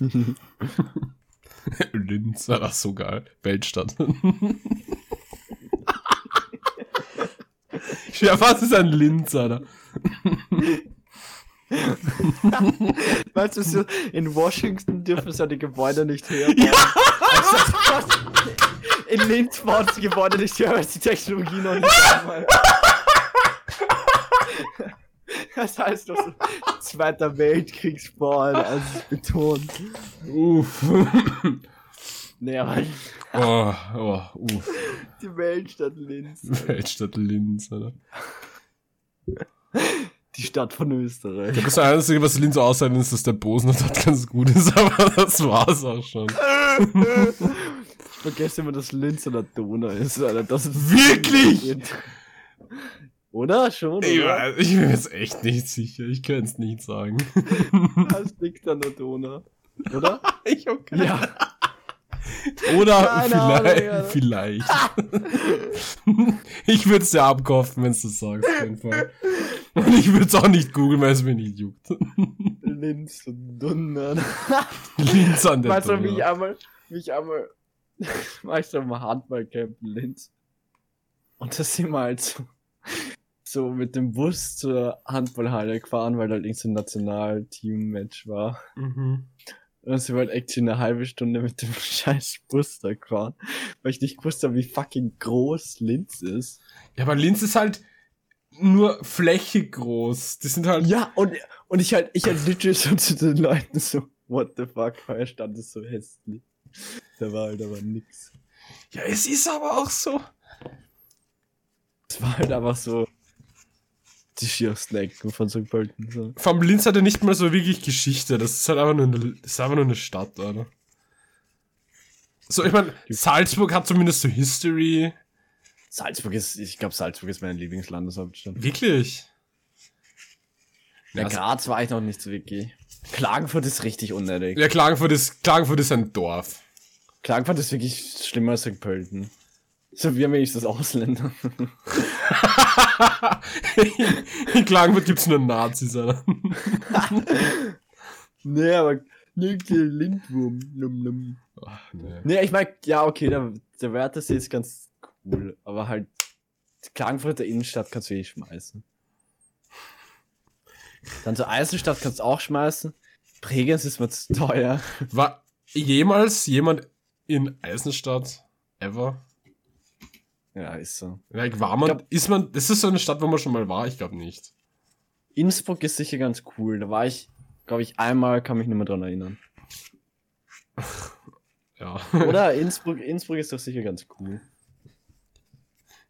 (laughs) Linz, war das so geil. Weltstadt. (laughs) ja, was ist ein Linz, Alter? (laughs) weißt du, so in Washington dürfen die Gebäude nicht höher bauen. (laughs) Also, in Linz bauen sie Gebäude nicht höher, weil die Technologie noch nicht da. Das heißt so, Zweiter Weltkriegsbau, als es betont. Uff. Nee, aber (laughs) Oh, oh, uff. die Weltstadt Linz. Weltstadt Linz, Alter. (laughs) Die Stadt von Österreich. Das Einzige, was Linz aussehen ist, dass der Bosen dort ganz gut ist, (laughs) aber das war's auch schon. Ich vergesse immer, dass Linz an der Donau ist, Alter. Das ist Wirklich? Oder? Schon, Ich, oder? weiß, ich bin jetzt echt nicht sicher. Ich kann es nicht sagen. Das liegt an der Donau. Oder? Ich okay. Ja. Oder Keine Ahnung, vielleicht. Vielleicht. ich würde es dir abkaufen, wenn du das sagst, auf jeden Fall. Und ich würde es auch nicht googeln, weil es mir nicht juckt. Linz und Donau. Linz an der Weißt du, wie ich Donau. einmal, wie ich einmal, (laughs) war ich so im Handballcamp in Linz. Und da sind wir halt so, so mit dem Bus zur Handballhalle gefahren, weil da halt irgend so ein Nationalteam-Match war. Mhm. Und dann sind wir halt echt eine halbe Stunde mit dem (laughs) scheiß Bus da gefahren, weil ich nicht gewusst habe, wie fucking groß Linz ist. Ja, aber Linz ist halt nur Fläche groß. Die sind halt. Ja, und, und ich halt, ich halt literally so zu den Leuten so, what the fuck, weil stand es so hässlich. Da war halt aber nix. Ja, es ist aber auch so. Es war halt einfach so die Schiersnacken von St. Pölten. So. Vom Linz hat er nicht mal so wirklich Geschichte. Das ist halt einfach nur eine, das ist einfach nur eine Stadt, oder? So, ich meine, Salzburg hat zumindest so History. Salzburg ist, ich glaube, Salzburg ist meine Lieblingslandeshauptstadt. Wirklich? Ja, Ja, Graz war ich noch nicht so wirklich. Klagenfurt ist richtig unnötig. Ja, Klagenfurt ist, Klagenfurt ist ein Dorf. Klagenfurt ist wirklich schlimmer als St. Pölten. So wie wenigstens Ausländer. (laughs) In Klagenfurt gibt's nur Nazis, Alter. (laughs) nee, aber der Lindwurm. Num, num. Ach, nee. Nee, ich meine, ja, okay, der, der Wörthersee ist ganz cool, aber halt die Klagenfurter Innenstadt kannst du eh schmeißen. Dann so Eisenstadt kannst du auch schmeißen. Bregenz ist mir zu teuer. War jemals jemand in Eisenstadt ever? Ja, ist so. Like, war man, glaub- ist man, das ist so eine Stadt, wo man schon mal war? Ich glaube nicht. Innsbruck ist sicher ganz cool. Da war ich, glaube ich, einmal, kann mich nicht mehr dran erinnern. (laughs) Ja. Oder (laughs) Innsbruck, Innsbruck ist doch sicher ganz cool.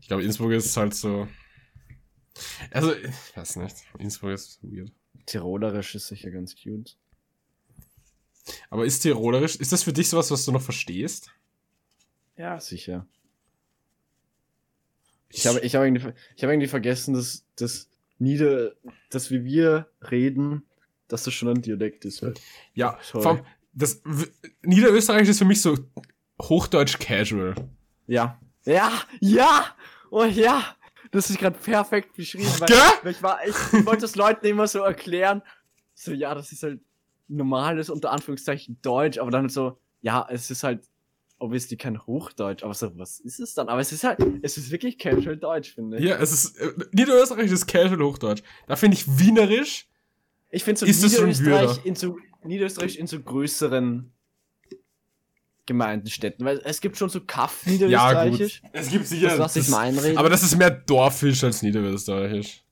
Ich glaube, Innsbruck ist halt so. Also, ich weiß nicht. Innsbruck ist weird. Tirolerisch ist sicher ganz cute. Aber ist Tirolerisch, ist das für dich sowas, was du noch verstehst? Ja, sicher. Ich habe, ich habe irgendwie, ich habe irgendwie vergessen, dass, dass Nieder, dass wie wir reden, dass das schon ein Dialekt ist. Halt. Ja, allem, das Niederösterreich ist für mich so Hochdeutsch casual. Ja. Ja, ja! Oh ja! Das ist gerade perfekt beschrieben. Weil, weil ich, war, ich, ich wollte das Leuten immer so erklären. So, ja, das ist halt normales, unter Anführungszeichen, Deutsch, aber dann so, ja, es ist halt obviously kein Hochdeutsch, aber so, was ist es dann? Aber es ist halt, es ist wirklich casual Deutsch, finde ich. Ja, es ist, äh, Niederösterreich ist casual Hochdeutsch. Da finde ich Wienerisch, Ich finde so Ist das schon Niederösterreich in so Niederösterreich in so größeren Gemeinden, Städten, weil es gibt schon so Kaff ja Niederösterreichisch. gut. Es gibt sicher, Das lass ich mal einreden. aber das ist mehr Dorfisch als Niederösterreichisch.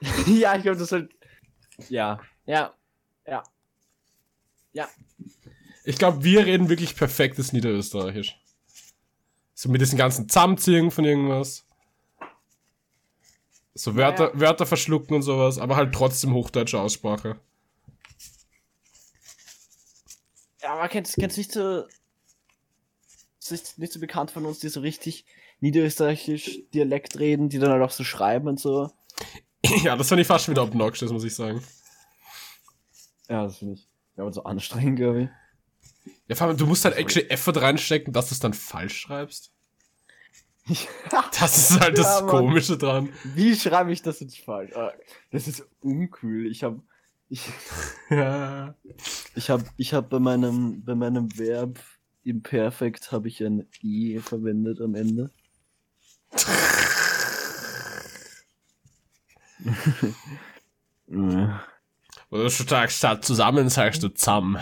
(laughs) ja, ich glaube, das ist halt. Ja, ja, ja. Ja. Ich glaube, wir reden wirklich perfektes Niederösterreichisch. So mit diesen ganzen Zusammenziehungen von irgendwas. So Wörter, Ja, Wörter verschlucken und sowas, aber halt trotzdem hochdeutsche Aussprache. Ja, aber kennst, kennst nicht so. Es ist nicht so bekannt von uns, die so richtig niederösterreichisch Dialekt reden, die dann halt auch so schreiben und so. (laughs) ja, das fand ich fast schon wieder obnoxious, muss ich sagen. Ja, das finde ich. Ja, aber so anstrengend, glaube ich. Ja, vor allem, du musst halt actually Effort reinstecken, dass du es dann falsch schreibst. (laughs) Das ist halt das Ja. Komische dran. Wie schreibe ich das jetzt falsch? Ah, Das ist uncool. Ich habe ich, Ja. (laughs) (laughs) ich hab, ich hab bei meinem bei meinem Verb im Perfekt habe ich ein i verwendet am Ende. Ja. Oder du sagst statt zusammen, sagst du zusammen.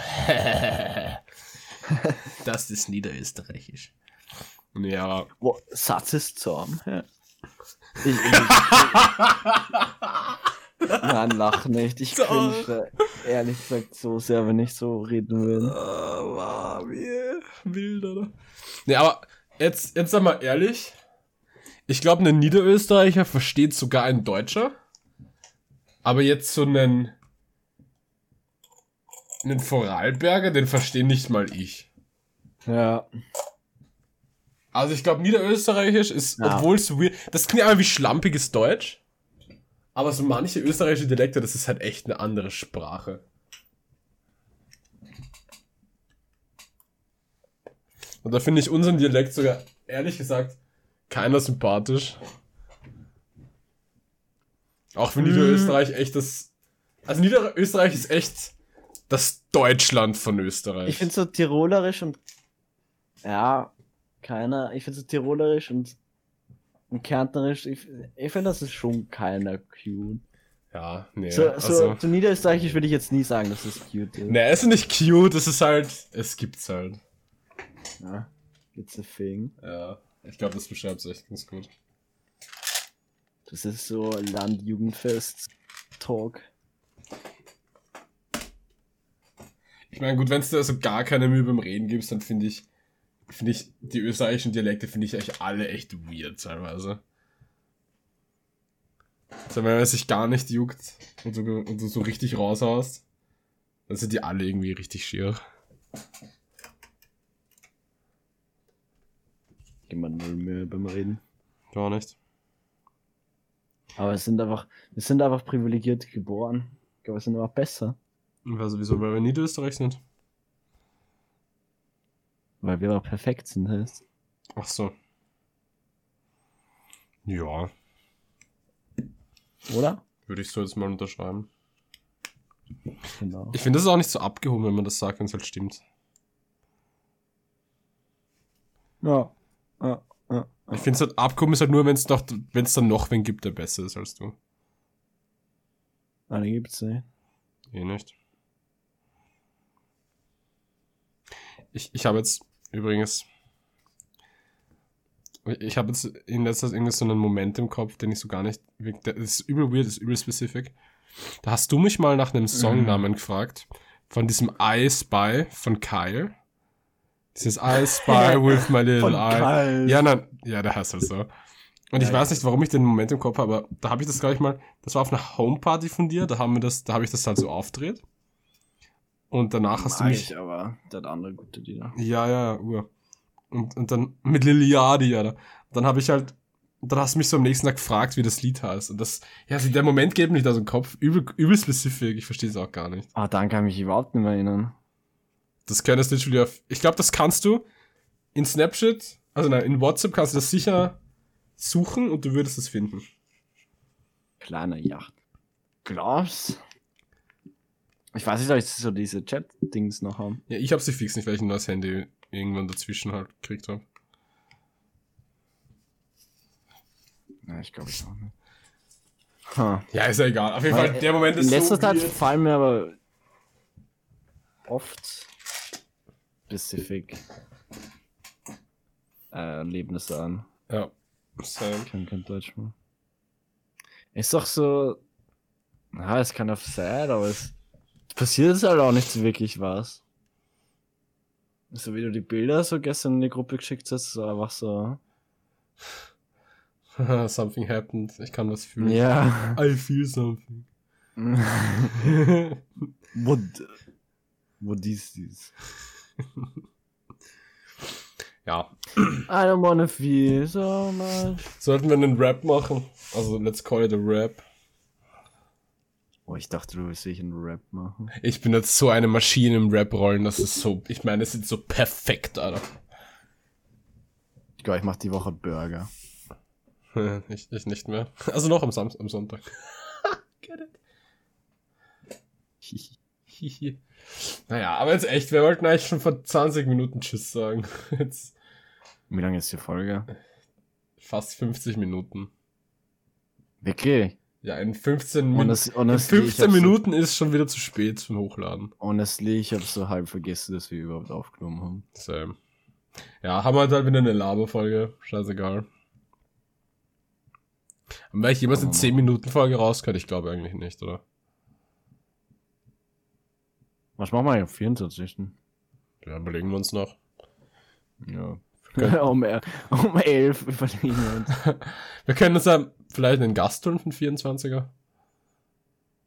(laughs) das ist Niederösterreichisch. Ja. Wo, Satz ist Zorn. Ja. Ich, ich, Nein, lach nicht. Ich cringe ehrlich gesagt so sehr, wenn ich so reden will. war wie wild, oder? Nee, aber jetzt, jetzt sag mal ehrlich. Ich glaube, ein Niederösterreicher versteht sogar ein Deutscher. Aber jetzt so einen, einen Vorarlberger, den verstehe nicht mal ich. Ja. Also ich glaube, Niederösterreichisch ist, Ja. obwohl es weird, das klingt aber wie schlampiges Deutsch. Aber so manche österreichische Dialekte, das ist halt echt eine andere Sprache. Und da finde ich unseren Dialekt sogar, ehrlich gesagt, keiner sympathisch. Auch wenn Niederösterreich echt das, also Niederösterreich ist echt das Deutschland von Österreich. Ich finde so tirolerisch und ja, keiner. Ich finde so tirolerisch und, und kärntnerisch, ich, ich finde das ist schon keiner cute. ja, nee, So, so, also. so niederösterreichisch würde ich jetzt nie sagen, dass das cute ist. Nee, es ist nicht cute, es ist halt, es gibt's halt. Ja, it's a thing. Ja, ich glaube, das beschreibt es echt ganz gut. Das ist so Landjugendfest-Talk. Ich meine, gut, wenn es dir also gar keine Mühe beim Reden gibst, dann finde ich, finde ich, die österreichischen Dialekte finde ich echt alle echt weird teilweise. Also wenn man sich gar nicht juckt und du, und du so richtig raushaust, dann sind die alle irgendwie richtig schier. Gibt man null Mühe beim Reden. Gar nicht. Aber es sind einfach, wir sind einfach privilegiert geboren. Ich glaube, wir sind einfach besser. Also wieso, weil wir Niederösterreich sind? Weil wir auch perfekt sind, heißt. Ach so. Ja, Oder? würde ich so jetzt mal unterschreiben. Genau. Ich finde, das ist auch nicht so abgehoben, wenn man das sagt, wenn es halt stimmt. Ja. ja, ja. Ich finde es halt abgehoben ist halt nur, wenn es es dann noch wen gibt, der besser ist als du. Nein, die gibt's nicht. Eh nicht. Ich, ich habe jetzt übrigens. Ich habe jetzt in letzter Zeit irgendwie so einen Moment im Kopf, den ich so gar nicht. Das ist übel weird, das ist übel specific. Da hast du mich mal nach einem Songnamen gefragt. Von diesem I Spy von Kyle. Dieses (laughs) I Spy with my little Von eye. Kyle. Ja, nein, ja, der heißt halt so. Und ich Ja, weiß ja. nicht, warum ich den Moment im Kopf habe, aber da habe ich das, glaube ich, mal, das war auf einer Homeparty von dir, da haben wir das, da habe ich das halt so aufgedreht. Und danach hast du mich. ich, aber der hat andere gute Lieder. Ja, ja, Uhr. Und, und dann mit Liliadi, Alter. Dann habe ich halt, dann hast du mich so am nächsten Tag gefragt, wie das Lied heißt. Und das, ja, also der Moment geht mir nicht aus dem Kopf. Übel, übel spezifisch, ich verstehe es auch gar nicht. Ah, dann kann ich mich überhaupt nicht mehr erinnern. Das könntest du literally auf, ich glaube, das kannst du in Snapchat, also nein, in WhatsApp kannst du das sicher suchen und du würdest es finden. Kleiner Yacht. Glaubst? Ich weiß nicht, ob ich so diese Chat-Dings noch haben. Ja, ich habe sie fix nicht, weil ich ein neues Handy irgendwann dazwischen halt gekriegt habe. Ja, ich glaube ich auch nicht. Ha. Ja, ist ja egal. Auf jeden Weil, Fall, der Moment ist In letzter so Zeit weird. fallen mir aber oft specific äh, Erlebnisse an. Ja. Same. Ich kann kein Deutsch mehr. Ist doch so. Na, es kann auf sad, aber es passiert jetzt halt auch nicht so wirklich was. So wie du die Bilder so gestern in die Gruppe geschickt hast, so einfach so. (laughs) something happened. Ich kann was fühlen. Ja. (laughs) I feel something. (laughs) What? What is this? ja. I don't wanna feel so much. Sollten wir einen Rap machen? Also, let's call it a Rap. Oh, ich dachte, du willst sicher einen Rap machen. Ich bin jetzt so eine Maschine im Rap-Rollen, das ist so, ich meine, es sind so perfekt, Alter. Ich glaube, ich mach die Woche Burger. (laughs) Ich, ich nicht mehr. Also noch am, Samstag, am Sonntag. (laughs) Get it? naja, aber jetzt echt, wir wollten eigentlich schon vor 20 Minuten Tschüss sagen. (laughs) Jetzt Wie lange ist die Folge? fast 50 Minuten. Wirklich? Ja, in 15, Min Honest, in honestly, ich 15 hab's Minuten ist schon wieder zu spät zum Hochladen. So, honestly, ich habe so halb vergessen, dass wir überhaupt aufgenommen haben. Same. Ja, haben wir halt wieder eine Laberfolge. Scheißegal. Haben wir jemals eine Machen wir 10 Minuten Folge rausgehört? Ich glaube eigentlich nicht, oder? Was machen wir am 24. Ja, überlegen wir uns noch. Ja. Okay. (laughs) um, el- um 11 überlegen wir uns. (laughs) Wir können uns ja vielleicht einen Gast holen für den 24er.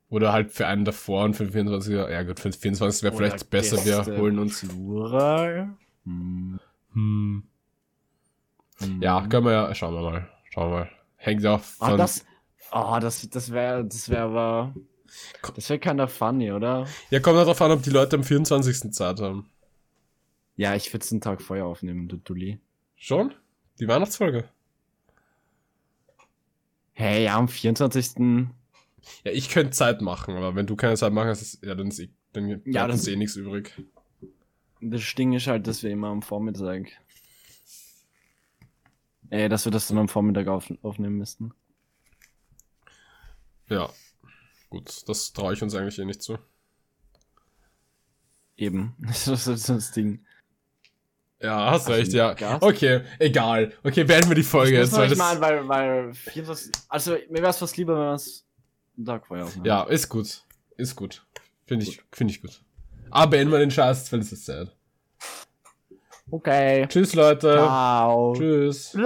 Oder halt für einen davor und für den 24er. Ja gut, für den 24er wäre vielleicht besser, wir holen uns. Plural. Hm. Hm. Hm. Ja, können wir ja, schauen wir mal. Schauen wir mal. Hängt ja auch Ah, von. das. Oh, das, das wäre, das wäre aber. Das wäre keiner funny, oder? ja, kommt halt drauf an, ob die Leute am 24. Zeit haben. Ja, ich würde es einen Tag vorher aufnehmen, du Dulli. Schon? Die Weihnachtsfolge? Hey, ja, am 24. Ja, ich könnte Zeit machen, aber wenn du keine Zeit machen hast, ja, dann ist eh, dann Ja, uns das- eh nichts übrig. Das Ding ist halt, dass wir immer am Vormittag. Äh, dass wir das dann am Vormittag auf, aufnehmen müssten. Ja. Gut, das traue ich uns eigentlich eh nicht zu. Eben. (laughs) Das ist so das Ding. Ja, hast Also, recht, ja. Gast? Okay, egal. Okay, beenden wir die Folge jetzt. Weil ich das, mal, weil, weil 24. Also, mir wäre es fast lieber, wenn wir es vorher aufnehmen. ja, ist gut. Ist gut. Finde ich, finde ich gut. Aber beenden wir den Scheiß, weil es ist sad. Okay. Tschüss, Leute. Ciao. Tschüss.